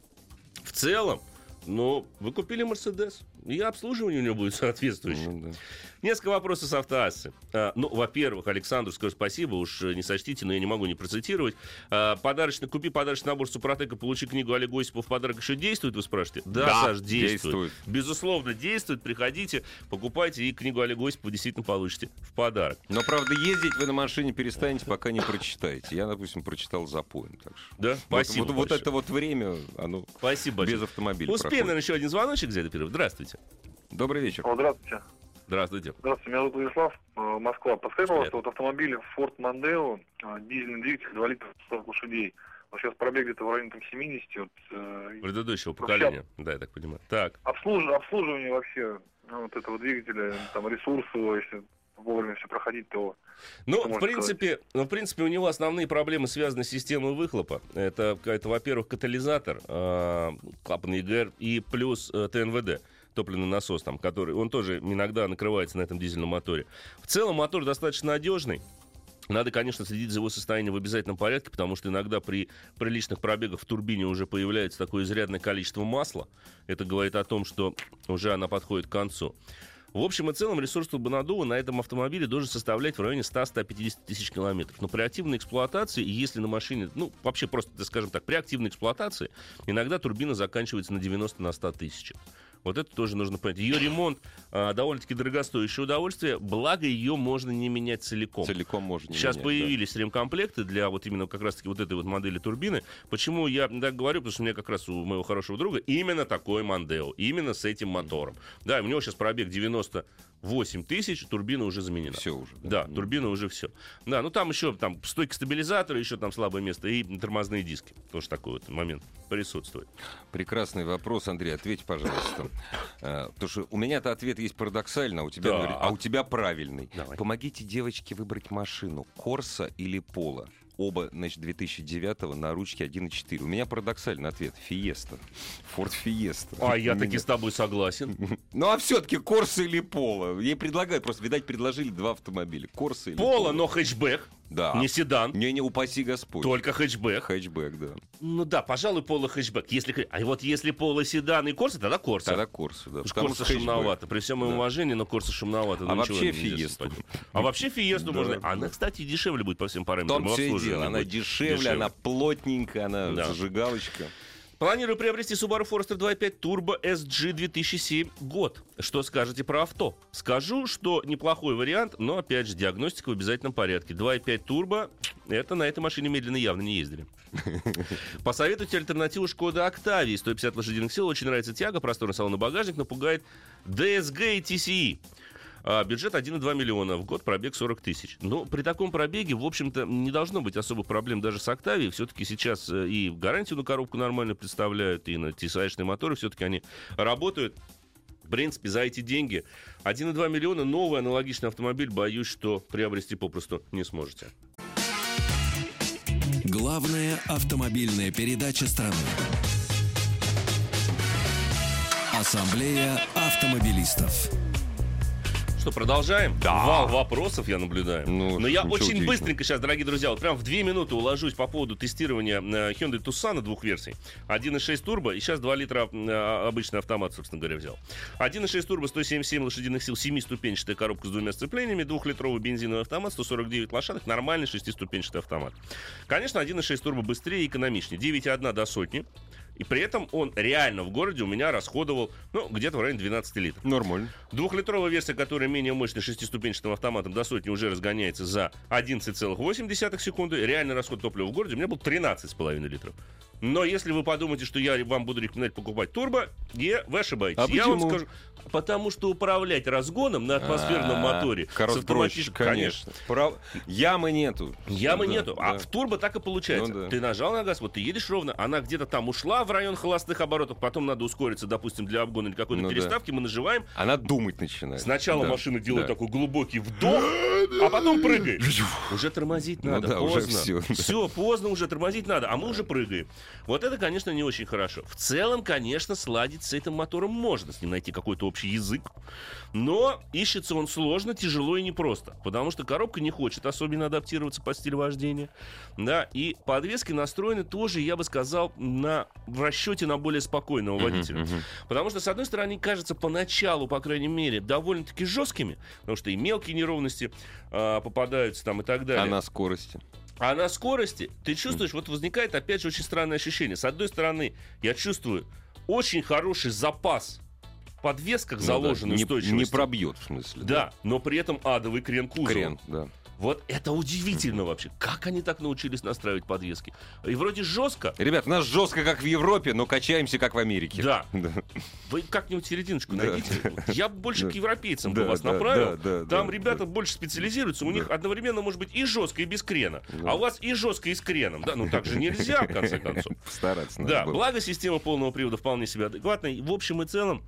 В целом, но вы купили Мерседес, и обслуживание у него будет *laughs* соответствующее.
Ну, да.
Несколько вопросов с автоассы. А, ну, во-первых, Александру скажу спасибо, уж не сочтите, но я не могу не процитировать. А, подарочный, купи подарочный набор Супротека, получи книгу Олега Осипова в подарок еще действует, вы спрашиваете? Да,
Да,
Саш, действует.
действует.
Безусловно, действует. Приходите, покупайте, и книгу Олега Осипова действительно получите в подарок.
Но, правда, ездить вы на машине перестанете, пока не прочитаете. Я, допустим, прочитал запоем. Так что.
Да? Спасибо
Вот, вот
большое.
это вот время, оно
Спасибо большое.
без автомобиля
Успеем,
проходит.
наверное, еще один звоночек где-то первый. Здравствуйте.
Добрый вечер.
О, здравствуйте.
Здравствуйте.
Здравствуйте, меня зовут Владислав, э, Москва. Подскажите,
Привет.
пожалуйста, вот автомобиль Ford Mondeo, э, дизельный двигатель, 2 литра 40 лошадей. Вот сейчас пробег где-то в районе там, 70. Вот, э,
Предыдущего поколения. Да, я так понимаю. Так.
обслуж- обслуживание вообще ну, вот этого двигателя, там ресурсы, если вовремя все проходить, то
Ну, в принципе, ну, в принципе, у него основные проблемы связаны с системой выхлопа. Это, это во-первых, катализатор, э, клапан ЕГР и плюс э, ТНВД топливный насос, там, который, он тоже иногда накрывается на этом дизельном моторе. В целом мотор достаточно надежный. Надо, конечно, следить за его состоянием в обязательном порядке, потому что иногда при приличных пробегах в турбине уже появляется такое изрядное количество масла. Это говорит о том, что уже она подходит к концу. В общем и целом ресурс турбонаддува на этом автомобиле должен составлять в районе 100-150 тысяч километров. Но при активной эксплуатации, если на машине, ну, вообще просто, скажем так, при активной эксплуатации, иногда турбина заканчивается на 90 на 100 тысячах. Вот это тоже нужно понять. Ее ремонт а, довольно-таки дорогостоящее удовольствие, благо ее можно не менять целиком.
Целиком можно не
Сейчас
менять, да.
появились ремкомплекты для вот именно как раз-таки вот этой вот модели турбины. Почему я так говорю? Потому что у меня как раз у моего хорошего друга именно такой Мандео, именно с этим мотором. Да, у него сейчас пробег 98 тысяч, турбина уже заменена.
Все уже.
Да, турбина уже все. Да, ну там еще там стойка стабилизатора, еще там слабое место и тормозные диски. Тоже такой вот момент присутствует.
Прекрасный вопрос, Андрей. Ответь, пожалуйста. А, Потому что у меня-то ответ есть парадоксально, а у тебя, а у тебя правильный.
Давай.
Помогите девочке выбрать машину, Корса или Пола. Оба, значит, 2009 на ручке 1.4. У меня парадоксальный ответ. Фиеста. Форд Фиеста.
А я *laughs* таки с тобой согласен. *laughs*
Ну, а все-таки Корса или Пола? Ей предлагают, просто, видать, предложили два автомобиля. Корса или
Пола, но хэтчбэк,
Да.
не седан,
Не-не, упаси Господь.
только хэтчбэк.
Хэтчбэк, да.
Ну да, пожалуй, Поло хэтчбэк. Если, а вот если Поло седан и Корса, тогда Корса.
Тогда Корса, да. Потому хэтчбэк.
шумновато. При всем моем
Да.
уважении, но Корса шумновато.
А
ну, ничего
вообще Фиесту.
А вообще Фиесту можно... Она, кстати, дешевле будет по всем параметрам.
том
и
все дело. Она дешевле, она плотненькая, она зажигалочка.
Планирую приобрести Subaru Forester 2.5 Turbo SG 2007 год. Что скажете про авто? Скажу, что неплохой вариант, но, опять же, диагностика в обязательном порядке. 2.5 Turbo, это на этой машине медленно явно не ездили. *laughs* Посоветуйте альтернативу Шкода Octavia. 150 лошадиных сил. Очень нравится тяга, просторный салон и багажник. Напугает DSG и TCE. А, бюджет 1,2 миллиона в год, пробег 40 тысяч. Но при таком пробеге, в общем-то, не должно быть особых проблем даже с Октавией. Все-таки сейчас э, и гарантию на коробку нормально представляют, и на TSI-шные моторы все-таки они работают. В принципе, за эти деньги 1,2 миллиона новый аналогичный автомобиль, боюсь, что приобрести попросту не сможете.
Главная автомобильная передача страны. Ассамблея автомобилистов.
Что, продолжаем?
Да.
Вал вопросов я наблюдаю.
Ну,
Но я очень быстренько сейчас, дорогие друзья, вот прям в две минуты уложусь по поводу тестирования э, Hyundai Tucson двух версий. 1.6 турбо и сейчас 2 литра э, обычный автомат, собственно говоря, взял. 1.6 турбо, 177 лошадиных сил, 7-ступенчатая коробка с двумя сцеплениями, двухлитровый бензиновый автомат, 149 лошадок, нормальный шестиступенчатый автомат. Конечно, 1.6 турбо быстрее и экономичнее. 9,1 до сотни. И при этом он реально в городе у меня расходовал, ну, где-то в районе 12 литров.
Нормально.
Двухлитровая версия, которая менее мощная шестиступенчатым автоматом до сотни уже разгоняется за 11,8 секунды. Реальный расход топлива в городе у меня был 13,5 литров. Но если вы подумаете, что я вам буду рекомендовать покупать турбо, я, вы ошибаетесь.
А
я вам
почему?
скажу, потому что управлять разгоном на атмосферном
А,
моторе
Гораздо
с автоматическим-
конечно. Прав- Ямы нету.
Ямы
Да,
нету. А
да.
в турбо так и получается.
Ну да.
Ты нажал на газ, вот ты едешь ровно, она где-то там ушла в район холостых оборотов, потом надо ускориться, допустим, для обгона или какой-то
Ну да.
переставки, мы нажимаем,
Она думать начинает.
Сначала
Да,
машина делает
да.
такой глубокий вдох, а потом прыгает. Уже тормозить
Ну
надо,
да, уже
поздно.
всё, да.
Все, поздно уже тормозить надо, а мы уже прыгаем. Вот это, конечно, не очень хорошо. В целом, конечно, сладить с этим мотором можно, с ним найти какой-то общий язык. Но ищется он сложно, тяжело и непросто. Потому что коробка не хочет особенно адаптироваться под стиль вождения. Да, и подвески настроены тоже, я бы сказал, на, в расчете на более спокойного водителя. Потому что, с одной стороны, они кажутся поначалу, по крайней мере, довольно-таки жесткими, потому что и мелкие неровности а, попадаются там и так далее.
А на скорости.
А на скорости ты чувствуешь, вот возникает опять же очень странное ощущение. С одной стороны, я чувствую очень хороший запас подвесках
Ну да,
заложенной
не, не пробьет, в смысле.
Да, но при этом адовый крен кузова.
Крен, да.
Вот это удивительно вообще. Как они так научились настраивать подвески? И вроде жестко.
Ребят, у нас жестко, как в Европе, но качаемся, как в Америке.
Да. *laughs* Вы как-нибудь серединочку найдите. Я бы больше к европейцам бы вас направил. Там ребята больше специализируются. У них одновременно может быть и жестко, и без крена. А у вас и жестко, и с креном. Да, ну так же нельзя, в конце концов. *laughs*
Стараться
Да, благо система полного привода вполне себе адекватная. В общем и целом,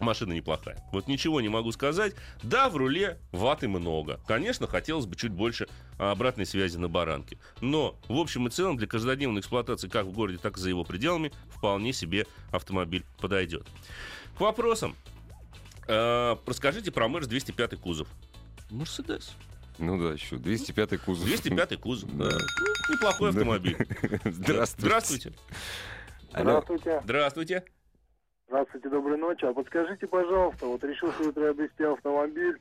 машина неплохая. Вот ничего не могу сказать. Да, в руле ваты много. Конечно, хотелось бы чуть больше а, обратной связи на баранке. Но, в общем и целом, для каждодневной эксплуатации как в городе, так и за его пределами вполне себе автомобиль подойдет. К вопросам. Э, расскажите про Мерс 205 кузов. Мерседес.
Ну да, еще 205 кузов.
205 кузов.
Да.
Ну, неплохой автомобиль. *laughs*
Здравствуйте.
Здравствуйте.
Здравствуйте.
Здравствуйте,
доброй ночи. А подскажите, пожалуйста, вот решил себе приобрести автомобиль.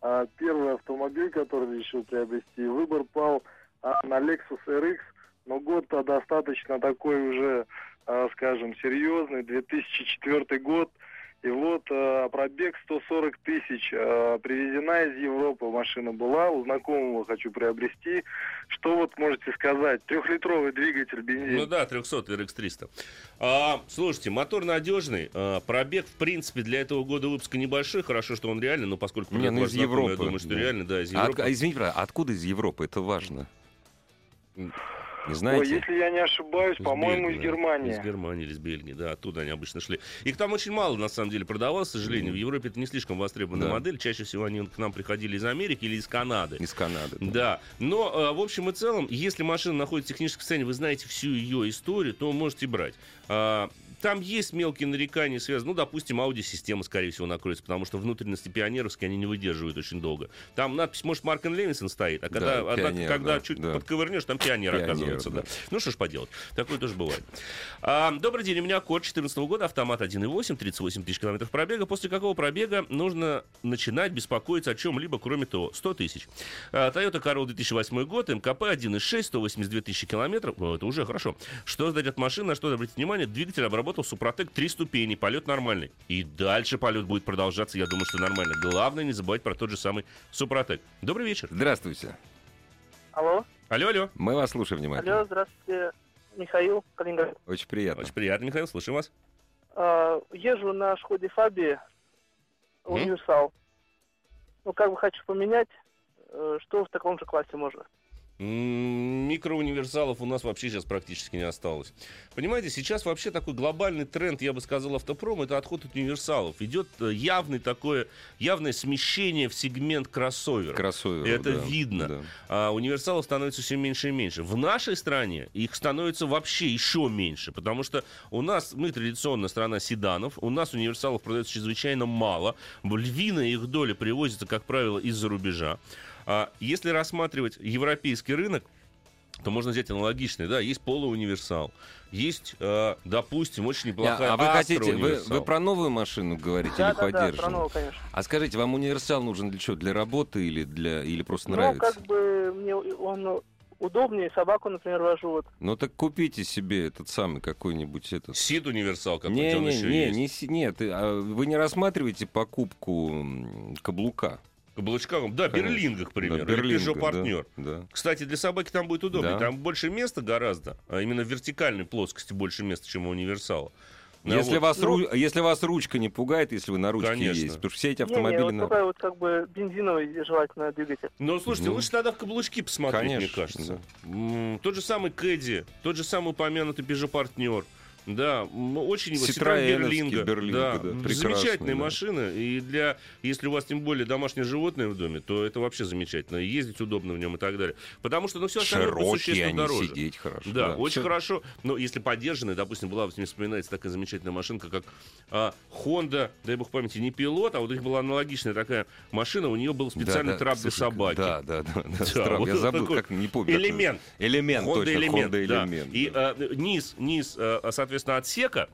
А, первый автомобиль, который решил приобрести, выбор пал а, на Lexus RX, но год-то достаточно такой уже, а, скажем, серьезный, 2004 год. И вот а, пробег 140 тысяч, а, привезена из Европы машина была, у знакомого хочу приобрести. Что вот можете сказать? Трехлитровый двигатель бензин.
Ну да, 300 RX300. А, слушайте, мотор надежный. а, пробег, в принципе, для этого года выпуска небольшой. Хорошо, что он реальный, но поскольку
Не, ну из
знакомый,
Европы,
Я думаю, что
да.
реально, да, из
А от-
Европы.
а извините, правда, откуда из Европы? Это важно. Не
Ой,
знаете?
если я не ошибаюсь, по-моему, из
да.
Германии.
Из Германии или из Бельгии, да, оттуда они обычно шли. Их там очень мало, на самом деле, продавалось, к сожалению. В Европе это не слишком востребованная
Да.
модель. Чаще всего они к нам приходили из Америки или из Канады.
Из Канады.
Да, но э, в общем и целом, если машина находится в техническом состоянии, вы знаете всю ее историю, то можете брать. А, Там есть мелкие нарекания связаны, ну, допустим, аудиосистема, скорее всего, накроется, потому что внутренности пионеровские, они не выдерживают очень долго. Там надпись, может, Марк Левинсон стоит, а когда,
Да,
однако,
пионер,
когда
да,
чуть
да.
подковырнешь, там пионер,
Пионер,
оказывается. Да.
да.
Ну, что ж поделать, такое тоже бывает. А, добрый день, у меня код 2014 года, автомат 1.8, 38 тысяч километров пробега. После какого пробега нужно начинать беспокоиться о чем-либо, кроме того, 100 тысяч. А, Toyota Corolla 2008 год, МКП 1.6, 182 тысячи километров. Ну, это уже хорошо. Что сдать от машины, на что обратить внимание? Двигатель обработал Супротек 3 ступени, полет нормальный. И дальше полет будет продолжаться, я думаю, что нормально. Главное не забывать про тот же самый Супротек. Добрый вечер.
Здравствуйте.
Алло,
Алло, алло.
Мы вас слушаем внимательно.
алло, здравствуйте, Михаил, Калининград.
Очень приятно.
Очень приятно, Михаил, слушаем вас.
А, езжу на Шкоде Фаби универсал. Ну, как бы хочу поменять, э, что в таком же классе можно?
Микроуниверсалов у нас вообще сейчас практически не осталось. Понимаете, сейчас вообще такой глобальный тренд, я бы сказал, автопром, это отход от универсалов. Идет э, явный такое, явное смещение в сегмент кроссоверов.
Кроссовер.
Это
да,
видно.
да.
А универсалов становится все меньше и меньше. В нашей стране их становится вообще еще меньше, потому что у нас, мы традиционно страна седанов, у нас универсалов продается чрезвычайно мало. Львиная их доля привозится, как правило, из-за рубежа. А если рассматривать европейский рынок, то можно взять аналогичный, да, есть полууниверсал, есть, э, допустим, очень неплохая
а вы хотите, вы, вы про новую машину говорите
Да,
или
да, да, про
поддержанную?
нового, конечно.
А скажите, вам универсал нужен для чего? Для работы или для или просто
Ну,
нравится?
как бы мне он удобнее, собаку, например, вожу. Вот.
Ну так купите себе этот самый какой-нибудь этот.
Сид универсал, как
не,
он
не,
еще
не,
есть.
не, нет, э, а вы не рассматриваете покупку каблука?
Каблучкам, да,
Конечно.
Берлинга, к примеру,
Да,
или
Берлинга,
Peugeot
да,
партнер.
Да.
Кстати, для собаки там будет удобнее.
Да.
Там больше места гораздо, а именно в вертикальной плоскости больше места, чем у универсала. Ну,
Если,
вот.
вас,
Ну-
ру- если вас ручка не пугает, если вы на ручке
Конечно.
есть, потому что все эти
Не,
автомобили...
не, вот
на-
такой вот как бы бензиновый желательно двигатель.
Но слушайте,
Ну.
лучше тогда в каблучки посмотреть, мне
Конечно,
кажется. М, Тот же самый Кэдди, тот же самый упомянутый Peugeot партнер. Да, очень
Citroёновский
Берлинга.
Берлинга,
да,
да,
замечательная
да.
машина. И для, если у вас тем более домашнее животное в доме, то это вообще замечательно. И ездить удобно в нем и так далее. Потому что, ну, все остальное
Широкие
существенно
они,
дороже.
сидеть хорошо.
Да, очень
Всё-
хорошо. Но если поддержанная, допустим, была, мне вспоминается такая замечательная машинка, как а, Honda, дай бог памяти, не пилот, а вот у них была аналогичная такая машина, у нее был специальный
Да, да,
трап для
слушай,
собаки.
Да, да, да. да,
Да,
странно,
вот
Я забыл, как не помню.
Элемент.
Элемент,
Honda
точно.
элемент,
Honda
да.
элемент.
И
да.
э, низ, низ, э, соответственно, отсека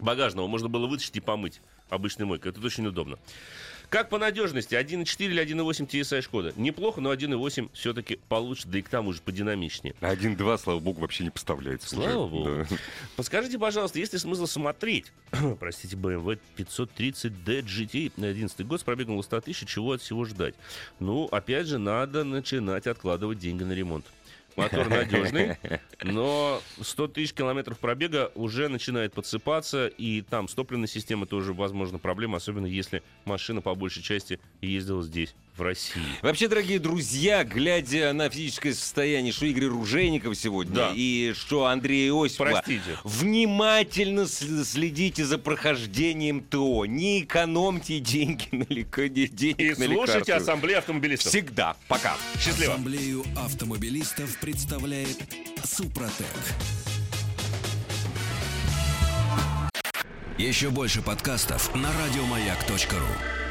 багажного можно было вытащить и помыть обычной мойкой. Это очень удобно. Как по надежности? 1.4 или 1.8 TSI Шкода? Неплохо, но 1.8 все-таки получше, да и к тому же подинамичнее.
1-2, слава богу, вообще не поставляется.
Слава
уже.
богу.
Да. *laughs*
Подскажите, пожалуйста, есть ли смысл смотреть, *clears throat* простите, BMW 530D GT на 11 год с пробегом до 100 тысяч, чего от всего ждать? Ну, опять же, надо начинать откладывать деньги на ремонт. Мотор надежный, *laughs* но 100 тысяч километров пробега уже начинает подсыпаться, и там с топливной системой тоже, возможно, проблема, особенно если машина по большей части ездила здесь, в России.
Вообще, дорогие друзья, глядя на физическое состояние, что Игорь Ружейников сегодня
Да.
и что Андрей Иосифова,
Простите.
внимательно следите за прохождением ТО. Не экономьте деньги на, лека- денег
И
на
слушайте
лекарства.
Ассамблею автомобилистов.
Всегда. Пока.
Счастливо.
Ассамблею автомобилистов представляет Супротек. Еще больше подкастов на радиомаяк.ру.